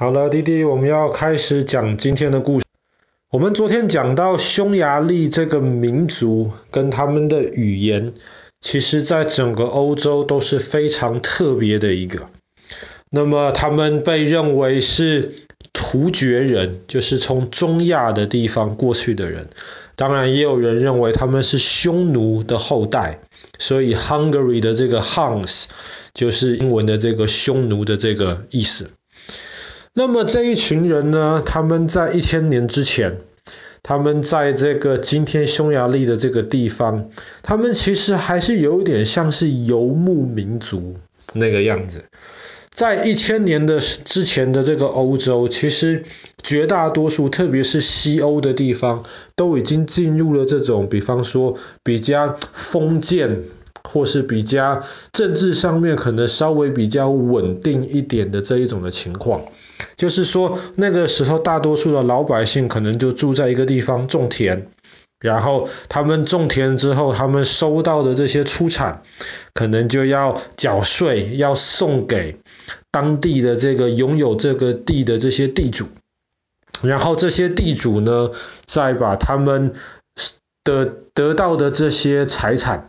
好了，弟弟，我们要开始讲今天的故事。我们昨天讲到匈牙利这个民族跟他们的语言，其实在整个欧洲都是非常特别的一个。那么他们被认为是突厥人，就是从中亚的地方过去的人。当然，也有人认为他们是匈奴的后代，所以 Hungary 的这个 Huns 就是英文的这个匈奴的这个意思。那么这一群人呢，他们在一千年之前，他们在这个今天匈牙利的这个地方，他们其实还是有点像是游牧民族那个样子。在一千年的之前的这个欧洲，其实绝大多数，特别是西欧的地方，都已经进入了这种，比方说比较封建，或是比较政治上面可能稍微比较稳定一点的这一种的情况。就是说，那个时候大多数的老百姓可能就住在一个地方种田，然后他们种田之后，他们收到的这些出产，可能就要缴税，要送给当地的这个拥有这个地的这些地主，然后这些地主呢，再把他们的得到的这些财产，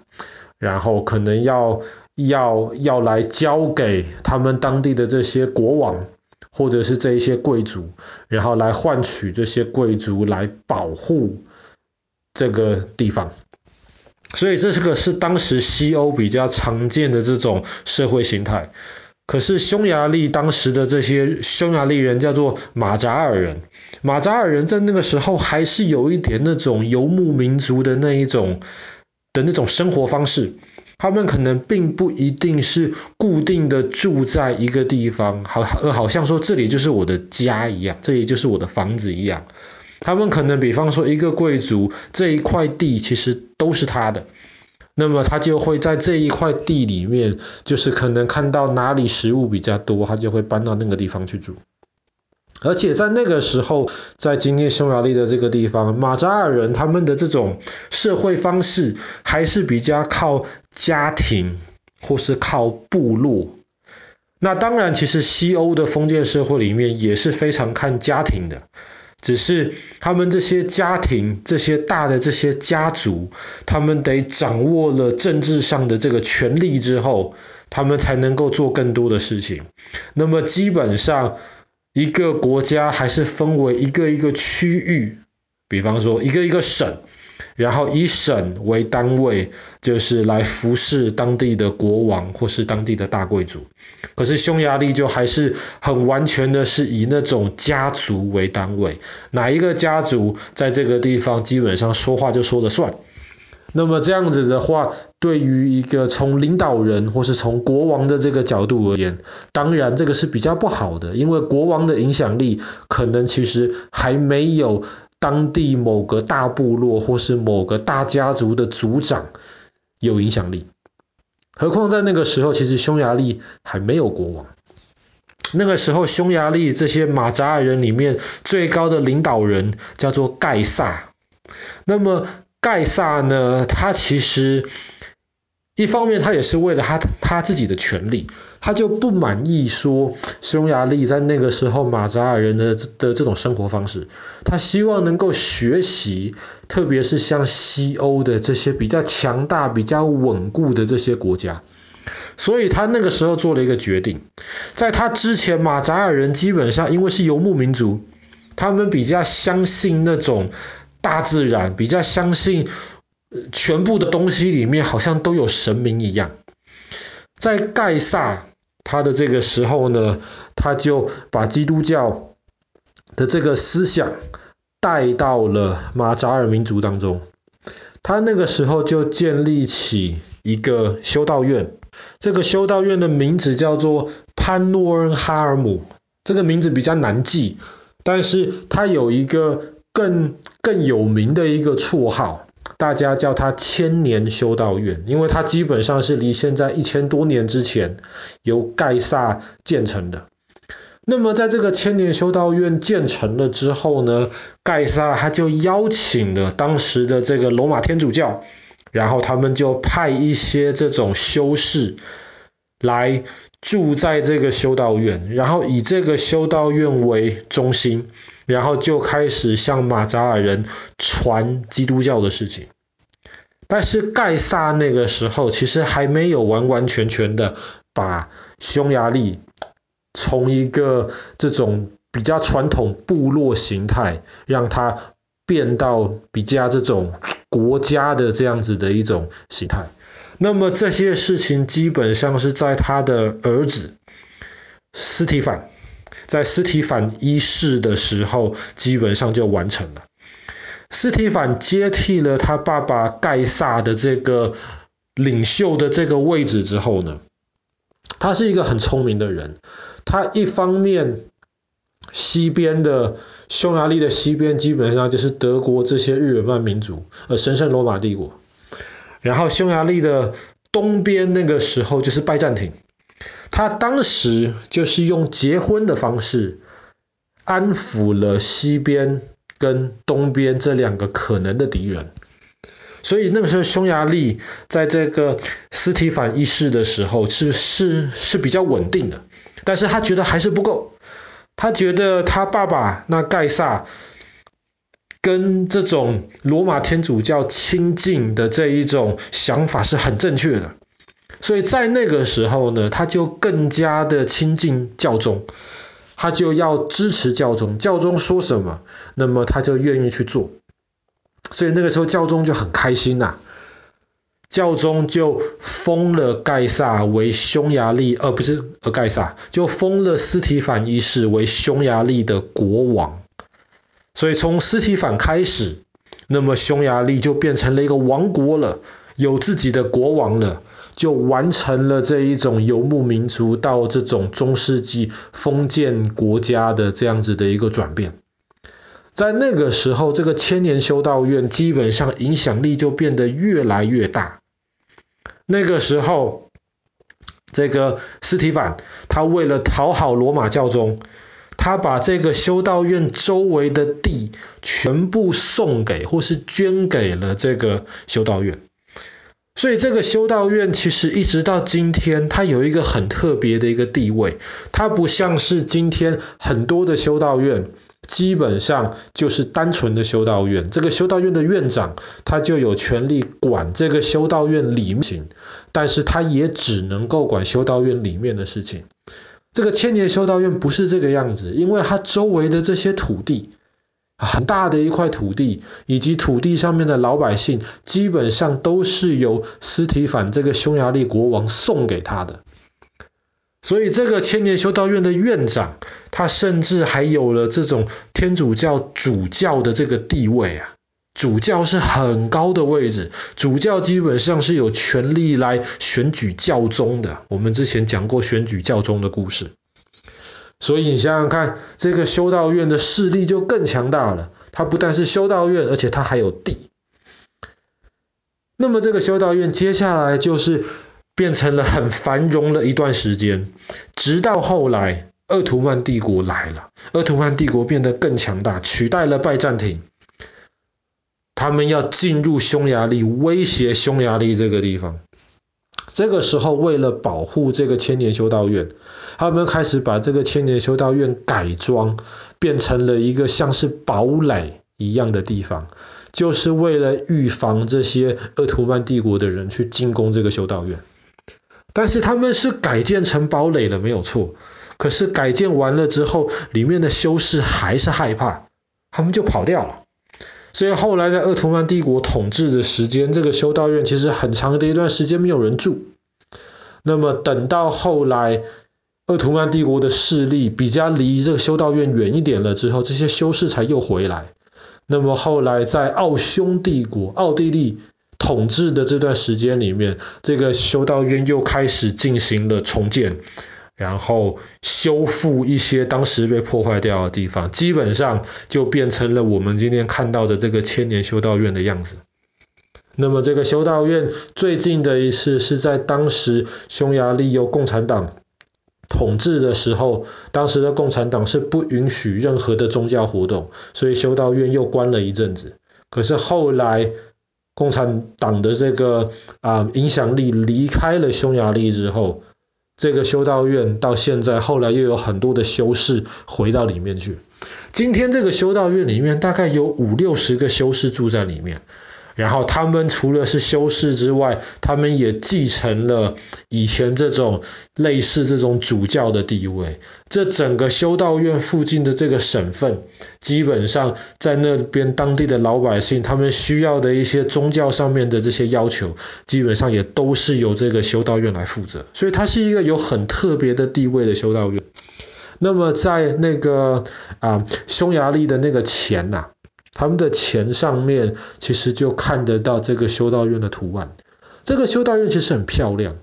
然后可能要要要来交给他们当地的这些国王。或者是这一些贵族，然后来换取这些贵族来保护这个地方，所以这是个是当时西欧比较常见的这种社会形态。可是匈牙利当时的这些匈牙利人叫做马扎尔人，马扎尔人在那个时候还是有一点那种游牧民族的那一种的那种生活方式。他们可能并不一定是固定的住在一个地方，好，好像说这里就是我的家一样，这里就是我的房子一样。他们可能比方说一个贵族这一块地其实都是他的，那么他就会在这一块地里面，就是可能看到哪里食物比较多，他就会搬到那个地方去住。而且在那个时候，在今天匈牙利的这个地方，马扎尔人他们的这种社会方式还是比较靠家庭或是靠部落。那当然，其实西欧的封建社会里面也是非常看家庭的，只是他们这些家庭、这些大的这些家族，他们得掌握了政治上的这个权力之后，他们才能够做更多的事情。那么基本上，一个国家还是分为一个一个区域，比方说一个一个省，然后以省为单位，就是来服侍当地的国王或是当地的大贵族。可是匈牙利就还是很完全的是以那种家族为单位，哪一个家族在这个地方基本上说话就说了算。那么这样子的话，对于一个从领导人或是从国王的这个角度而言，当然这个是比较不好的，因为国王的影响力可能其实还没有当地某个大部落或是某个大家族的族长有影响力。何况在那个时候，其实匈牙利还没有国王。那个时候，匈牙利这些马扎尔人里面最高的领导人叫做盖萨。那么盖萨呢，他其实一方面他也是为了他他自己的权利，他就不满意说匈牙利在那个时候马扎尔人的的这种生活方式，他希望能够学习，特别是像西欧的这些比较强大、比较稳固的这些国家，所以他那个时候做了一个决定，在他之前马扎尔人基本上因为是游牧民族，他们比较相信那种。大自然比较相信，全部的东西里面好像都有神明一样。在盖萨他的这个时候呢，他就把基督教的这个思想带到了马扎尔民族当中。他那个时候就建立起一个修道院，这个修道院的名字叫做潘诺恩哈尔姆，这个名字比较难记，但是他有一个。更更有名的一个绰号，大家叫它千年修道院，因为它基本上是离现在一千多年之前由盖萨建成的。那么在这个千年修道院建成了之后呢，盖萨他就邀请了当时的这个罗马天主教，然后他们就派一些这种修士，来住在这个修道院，然后以这个修道院为中心，然后就开始向马扎尔人传基督教的事情。但是盖萨那个时候其实还没有完完全全的把匈牙利从一个这种比较传统部落形态，让它变到比较这种国家的这样子的一种形态。那么这些事情基本上是在他的儿子斯提凡，在斯提反一世的时候，基本上就完成了。斯提反接替了他爸爸盖萨的这个领袖的这个位置之后呢，他是一个很聪明的人。他一方面西边的匈牙利的西边基本上就是德国这些日耳曼民族，呃，神圣罗马帝国。然后匈牙利的东边那个时候就是拜占庭，他当时就是用结婚的方式安抚了西边跟东边这两个可能的敌人，所以那个时候匈牙利在这个斯提反一世的时候是是是比较稳定的，但是他觉得还是不够，他觉得他爸爸那盖萨。跟这种罗马天主教亲近的这一种想法是很正确的，所以在那个时候呢，他就更加的亲近教宗，他就要支持教宗，教宗说什么，那么他就愿意去做，所以那个时候教宗就很开心呐、教宗就封了盖萨为匈牙利，而、呃、不是呃盖萨，就封了斯提反一世为匈牙利的国王。所以从斯提反开始，那么匈牙利就变成了一个王国了，有自己的国王了，就完成了这一种游牧民族到这种中世纪封建国家的这样子的一个转变。在那个时候，这个千年修道院基本上影响力就变得越来越大。那个时候，这个斯提反他为了讨好罗马教宗。他把这个修道院周围的地全部送给或是捐给了这个修道院，所以这个修道院其实一直到今天，它有一个很特别的一个地位。它不像是今天很多的修道院，基本上就是单纯的修道院。这个修道院的院长他就有权利管这个修道院里面，但是他也只能够管修道院里面的事情。这个千年修道院不是这个样子，因为它周围的这些土地，很大的一块土地，以及土地上面的老百姓，基本上都是由斯提反这个匈牙利国王送给他的。所以这个千年修道院的院长，他甚至还有了这种天主教主教的这个地位啊。主教是很高的位置，主教基本上是有权力来选举教宗的。我们之前讲过选举教宗的故事，所以你想想看，这个修道院的势力就更强大了。它不但是修道院，而且它还有地。那么这个修道院接下来就是变成了很繁荣的一段时间，直到后来鄂图曼帝国来了，鄂图曼帝国变得更强大，取代了拜占庭。他们要进入匈牙利，威胁匈牙利这个地方。这个时候，为了保护这个千年修道院，他们开始把这个千年修道院改装，变成了一个像是堡垒一样的地方，就是为了预防这些鄂图曼帝国的人去进攻这个修道院。但是他们是改建成堡垒了，没有错。可是改建完了之后，里面的修士还是害怕，他们就跑掉了。所以后来在鄂图曼帝国统治的时间，这个修道院其实很长的一段时间没有人住。那么等到后来鄂图曼帝国的势力比较离这个修道院远一点了之后，这些修士才又回来。那么后来在奥匈帝国、奥地利统治的这段时间里面，这个修道院又开始进行了重建。然后修复一些当时被破坏掉的地方，基本上就变成了我们今天看到的这个千年修道院的样子。那么这个修道院最近的一次是在当时匈牙利由共产党统治的时候，当时的共产党是不允许任何的宗教活动，所以修道院又关了一阵子。可是后来共产党的这个啊、影响力离开了匈牙利之后，这个修道院到现在后来又有很多的修士回到里面去。今天这个修道院里面大概有五六十个修士住在里面。然后他们除了是修士之外，他们也继承了以前这种类似这种主教的地位。这整个修道院附近的这个省份，基本上在那边当地的老百姓，他们需要的一些宗教上面的这些要求，基本上也都是由这个修道院来负责。所以它是一个有很特别的地位的修道院。那么在那个啊匈牙利的那个钱呐、他们的钱上面其实就看得到这个修道院的图案。这个修道院其实很漂亮，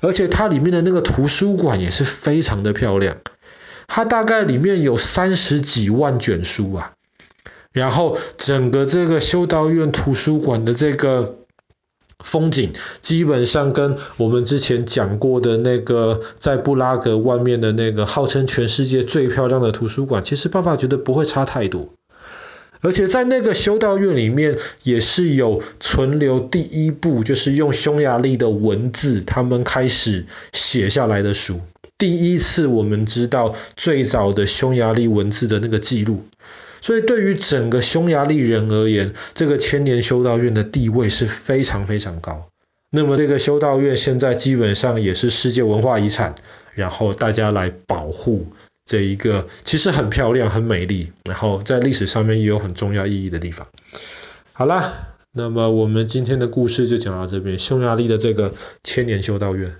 而且它里面的那个图书馆也是非常的漂亮。它大概里面有三十几万卷书啊。然后整个这个修道院图书馆的这个风景，基本上跟我们之前讲过的那个在布拉格外面的那个号称全世界最漂亮的图书馆，其实爸爸觉得不会差太多。而且在那个修道院里面，也是有存留第一部，就是用匈牙利的文字，他们开始写下来的书。第一次我们知道最早的匈牙利文字的那个记录。所以对于整个匈牙利人而言，这个千年修道院的地位是非常非常高。那么这个修道院现在基本上也是世界文化遗产，然后大家来保护。这一个其实很漂亮、很美丽，然后在历史上面也有很重要意义的地方。好啦，那么我们今天的故事就讲到这边，匈牙利的这个千年修道院。